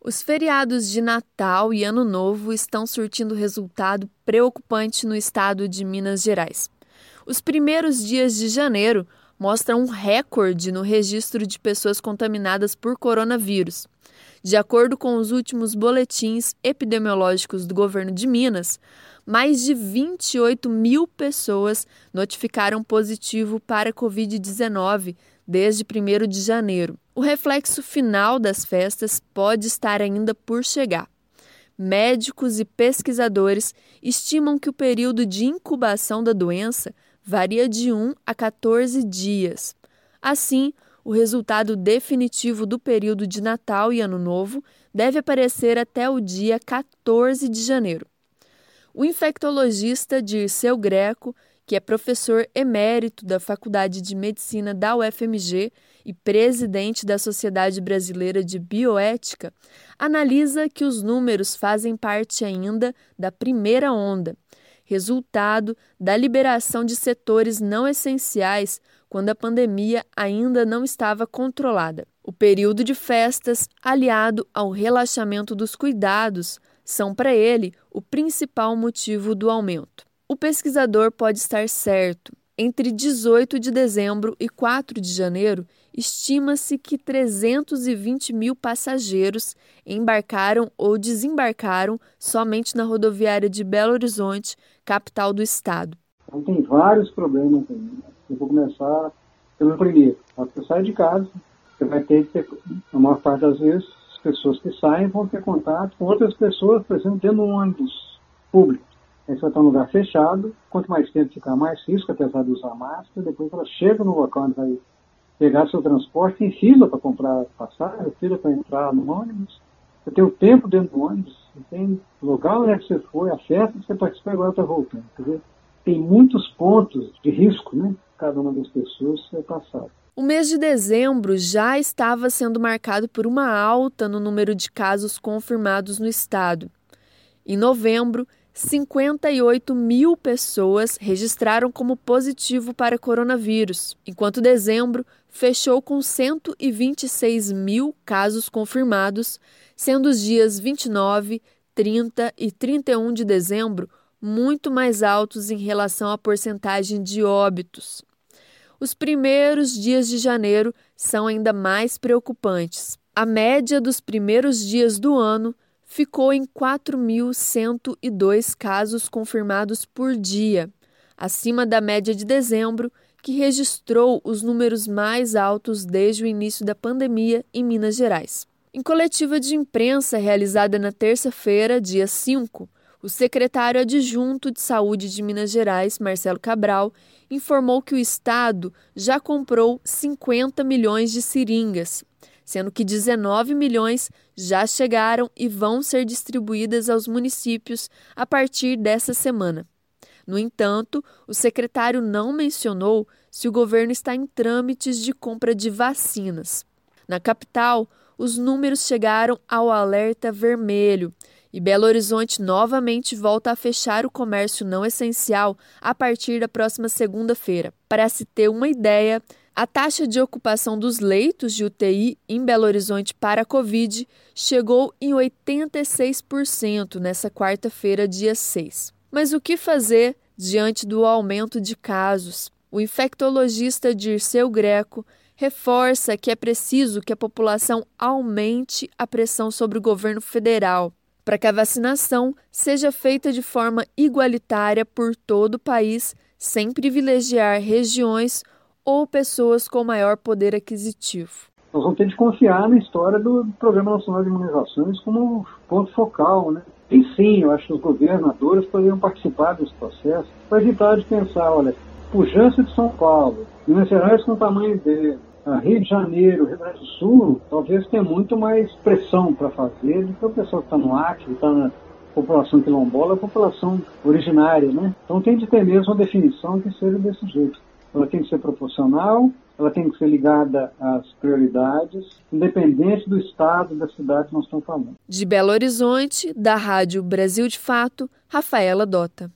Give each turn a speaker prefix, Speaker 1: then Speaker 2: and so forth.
Speaker 1: Os feriados de Natal e Ano Novo estão surtindo resultado preocupante no estado de Minas Gerais. Os primeiros dias de janeiro mostram um recorde no registro de pessoas contaminadas por coronavírus. De acordo com os últimos boletins epidemiológicos do governo de Minas, mais de 28 mil pessoas notificaram positivo para Covid-19 desde 1 de janeiro. O reflexo final das festas pode estar ainda por chegar. Médicos e pesquisadores estimam que o período de incubação da doença varia de 1 a 14 dias. Assim, o resultado definitivo do período de Natal e Ano Novo deve aparecer até o dia 14 de janeiro. O infectologista Dirceu Greco, que é professor emérito da Faculdade de Medicina da UFMG e presidente da Sociedade Brasileira de Bioética, analisa que os números fazem parte ainda da primeira onda, resultado da liberação de setores não essenciais quando a pandemia ainda não estava controlada. O período de festas, aliado ao relaxamento dos cuidados, são para ele o principal motivo do aumento. O pesquisador pode estar certo. Entre 18 de dezembro e 4 de janeiro, estima-se que 320 mil passageiros embarcaram ou desembarcaram somente na rodoviária de Belo Horizonte, capital do estado.
Speaker 2: Então, tem vários problemas. Né? Eu vou começar pelo primeiro. Você sai de casa, você vai ter que ter, a maior parte das vezes, pessoas que saem vão ter contato com outras pessoas, por exemplo, de um ônibus público. Aí você vai estar num lugar fechado, quanto mais tempo ficar, mais risco, apesar de usar máscara, depois ela chega no local onde vai pegar seu transporte, tem fila para comprar passagem, fila para entrar no ônibus, você tem o tempo dentro do ônibus, tem o lugar onde você foi, a festa você participou agora está voltando. Quer dizer, tem muitos pontos de risco, né? Cada uma das pessoas é passado.
Speaker 1: O mês de dezembro já estava sendo marcado por uma alta no número de casos confirmados no estado. Em novembro, 58 mil pessoas registraram como positivo para coronavírus, enquanto dezembro fechou com 126 mil casos confirmados, sendo os dias 29, 30 e 31 de dezembro muito mais altos em relação à porcentagem de óbitos. Os primeiros dias de janeiro são ainda mais preocupantes. A média dos primeiros dias do ano ficou em 4.102 casos confirmados por dia, acima da média de dezembro, que registrou os números mais altos desde o início da pandemia em Minas Gerais. Em coletiva de imprensa realizada na terça-feira, dia 5, o secretário adjunto de Saúde de Minas Gerais, Marcelo Cabral, informou que o estado já comprou 50 milhões de seringas, sendo que 19 milhões já chegaram e vão ser distribuídas aos municípios a partir dessa semana. No entanto, o secretário não mencionou se o governo está em trâmites de compra de vacinas. Na capital, os números chegaram ao alerta vermelho e Belo Horizonte novamente volta a fechar o comércio não essencial a partir da próxima segunda-feira. Para se ter uma ideia, a taxa de ocupação dos leitos de UTI em Belo Horizonte para a Covid chegou em 86% nessa quarta-feira, dia 6. Mas o que fazer diante do aumento de casos? O infectologista Dirceu Greco reforça que é preciso que a população aumente a pressão sobre o governo federal para que a vacinação seja feita de forma igualitária por todo o país, sem privilegiar regiões ou pessoas com maior poder aquisitivo.
Speaker 2: Nós vamos ter de confiar na história do Programa Nacional de Imunizações como ponto focal, né? E sim, eu acho que os governadores poderiam participar desse processo para evitar de pensar, olha, pujança de São Paulo, Minas Gerais com o tamanho dele, Rio de Janeiro, Rio Grande do Sul, talvez tenha muito mais pressão para fazer do que o pessoal que está no Acre, está na população quilombola, a população originária, né? Então tem de ter mesmo uma definição que seja desse jeito. Ela tem que ser proporcional, ela tem que ser ligada às prioridades, independente do estado, da cidade que nós estamos falando.
Speaker 1: De Belo Horizonte, da Rádio Brasil de Fato, Rafaela Dota.